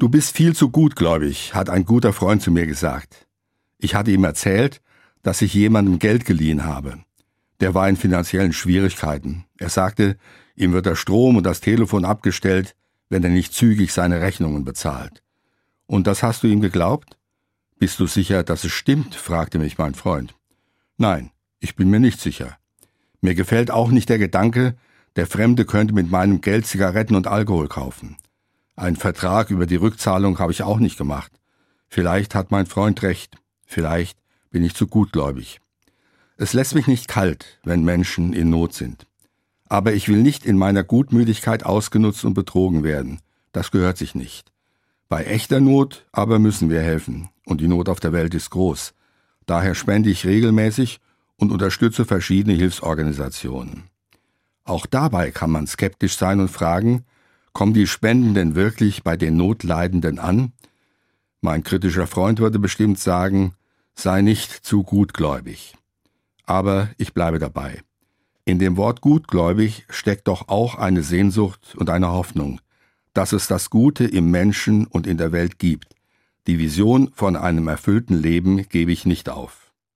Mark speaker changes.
Speaker 1: Du bist viel zu gutgläubig, hat ein guter Freund zu mir gesagt. Ich hatte ihm erzählt, dass ich jemandem Geld geliehen habe. Der war in finanziellen Schwierigkeiten. Er sagte, ihm wird der Strom und das Telefon abgestellt, wenn er nicht zügig seine Rechnungen bezahlt. Und das hast du ihm geglaubt? Bist du sicher, dass es stimmt? fragte mich mein Freund. Nein, ich bin mir nicht sicher. Mir gefällt auch nicht der Gedanke, der Fremde könnte mit meinem Geld Zigaretten und Alkohol kaufen. Ein Vertrag über die Rückzahlung habe ich auch nicht gemacht. Vielleicht hat mein Freund recht. Vielleicht bin ich zu gutgläubig. Es lässt mich nicht kalt, wenn Menschen in Not sind. Aber ich will nicht in meiner Gutmütigkeit ausgenutzt und betrogen werden. Das gehört sich nicht. Bei echter Not aber müssen wir helfen, und die Not auf der Welt ist groß. Daher spende ich regelmäßig und unterstütze verschiedene Hilfsorganisationen. Auch dabei kann man skeptisch sein und fragen, kommen die Spenden denn wirklich bei den Notleidenden an? Mein kritischer Freund würde bestimmt sagen, sei nicht zu gutgläubig. Aber ich bleibe dabei. In dem Wort gutgläubig steckt doch auch eine Sehnsucht und eine Hoffnung, dass es das Gute im Menschen und in der Welt gibt. Die Vision von einem erfüllten Leben gebe ich nicht auf.